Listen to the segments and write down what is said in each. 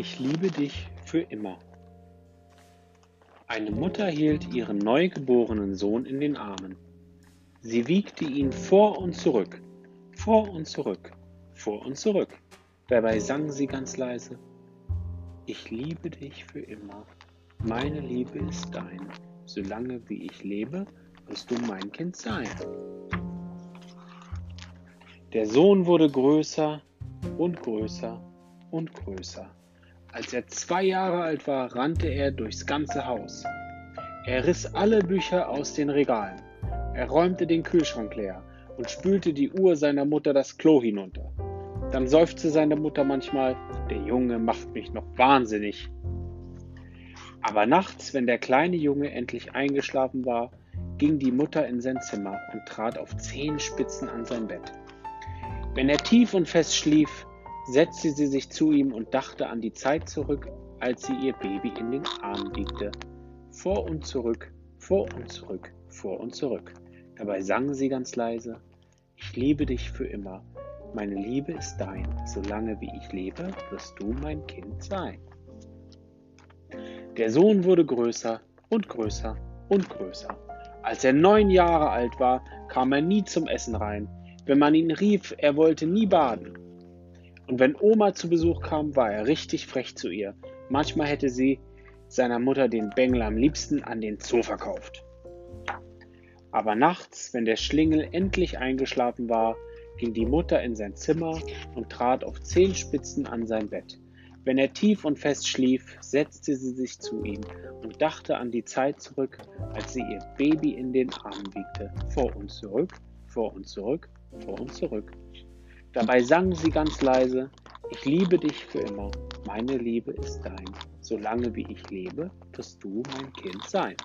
Ich liebe dich für immer. Eine Mutter hielt ihren neugeborenen Sohn in den Armen. Sie wiegte ihn vor und zurück, vor und zurück, vor und zurück. Dabei sang sie ganz leise, Ich liebe dich für immer. Meine Liebe ist dein. Solange wie ich lebe, wirst du mein Kind sein. Der Sohn wurde größer und größer und größer. Als er zwei Jahre alt war, rannte er durchs ganze Haus. Er riss alle Bücher aus den Regalen. Er räumte den Kühlschrank leer und spülte die Uhr seiner Mutter das Klo hinunter. Dann seufzte seine Mutter manchmal, der Junge macht mich noch wahnsinnig. Aber nachts, wenn der kleine Junge endlich eingeschlafen war, ging die Mutter in sein Zimmer und trat auf Zehenspitzen an sein Bett. Wenn er tief und fest schlief, setzte sie sich zu ihm und dachte an die Zeit zurück, als sie ihr Baby in den Arm wiegte. Vor und zurück, vor und zurück, vor und zurück. Dabei sang sie ganz leise, ich liebe dich für immer, meine Liebe ist dein, solange wie ich lebe, wirst du mein Kind sein. Der Sohn wurde größer und größer und größer. Als er neun Jahre alt war, kam er nie zum Essen rein. Wenn man ihn rief, er wollte nie baden. Und wenn Oma zu Besuch kam, war er richtig frech zu ihr. Manchmal hätte sie seiner Mutter den Bengel am liebsten an den Zoo verkauft. Aber nachts, wenn der Schlingel endlich eingeschlafen war, ging die Mutter in sein Zimmer und trat auf Zehenspitzen an sein Bett. Wenn er tief und fest schlief, setzte sie sich zu ihm und dachte an die Zeit zurück, als sie ihr Baby in den Armen wiegte. Vor und zurück, vor und zurück, vor und zurück. Dabei sang sie ganz leise, ich liebe dich für immer, meine Liebe ist dein. Solange wie ich lebe, wirst du mein Kind sein.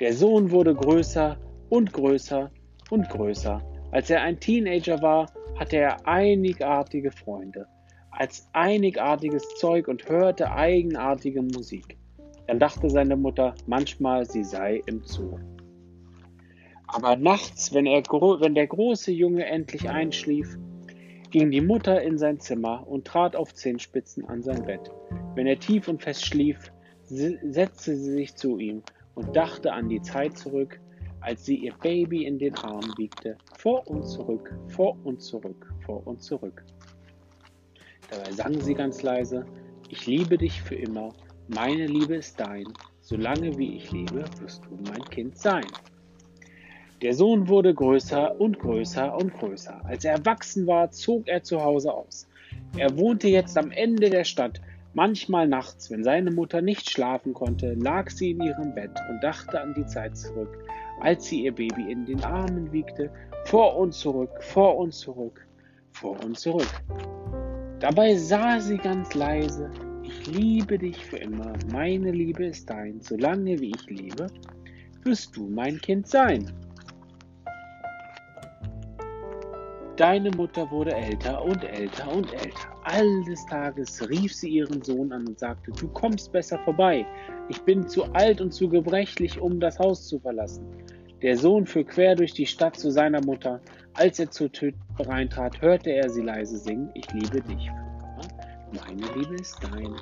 Der Sohn wurde größer und größer und größer. Als er ein Teenager war, hatte er einigartige Freunde, als einigartiges Zeug und hörte eigenartige Musik. Dann dachte seine Mutter manchmal, sie sei im Zoo. Aber nachts, wenn, er, wenn der große Junge endlich einschlief, ging die Mutter in sein Zimmer und trat auf Zehenspitzen an sein Bett. Wenn er tief und fest schlief, setzte sie sich zu ihm und dachte an die Zeit zurück, als sie ihr Baby in den Arm wiegte, vor und zurück, vor und zurück, vor und zurück. Dabei sang sie ganz leise, ich liebe dich für immer, meine Liebe ist dein, solange wie ich lebe, wirst du mein Kind sein. Der Sohn wurde größer und größer und größer. Als er erwachsen war, zog er zu Hause aus. Er wohnte jetzt am Ende der Stadt. Manchmal nachts, wenn seine Mutter nicht schlafen konnte, lag sie in ihrem Bett und dachte an die Zeit zurück, als sie ihr Baby in den Armen wiegte, vor und zurück, vor und zurück, vor und zurück. Dabei sah sie ganz leise, ich liebe dich für immer, meine Liebe ist dein, solange wie ich lebe, wirst du mein Kind sein. Deine Mutter wurde älter und älter und älter. Alles Tages rief sie ihren Sohn an und sagte, du kommst besser vorbei. Ich bin zu alt und zu gebrechlich, um das Haus zu verlassen. Der Sohn fuhr quer durch die Stadt zu seiner Mutter. Als er zur Tür reintrat, hörte er sie leise singen, ich liebe dich. Meine Liebe ist dein.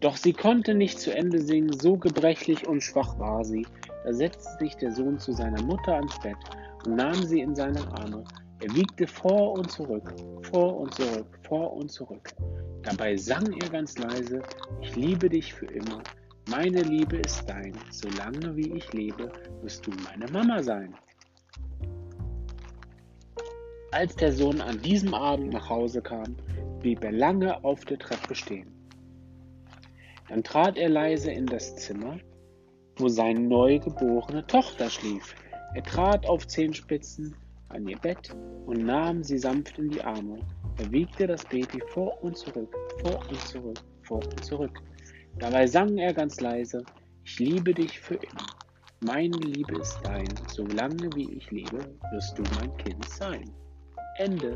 Doch sie konnte nicht zu Ende singen, so gebrechlich und schwach war sie. Da setzte sich der Sohn zu seiner Mutter ans Bett und nahm sie in seine Arme. Er wiegte vor und zurück, vor und zurück, vor und zurück. Dabei sang er ganz leise, ich liebe dich für immer, meine Liebe ist dein, solange wie ich lebe, wirst du meine Mama sein. Als der Sohn an diesem Abend nach Hause kam, blieb er lange auf der Treppe stehen. Dann trat er leise in das Zimmer, wo seine neugeborene Tochter schlief. Er trat auf Zehenspitzen an ihr Bett und nahm sie sanft in die Arme. Er wiegte das Baby vor und zurück, vor und zurück, vor und zurück. Dabei sang er ganz leise, ich liebe dich für immer. Meine Liebe ist dein, solange wie ich lebe, wirst du mein Kind sein. Ende.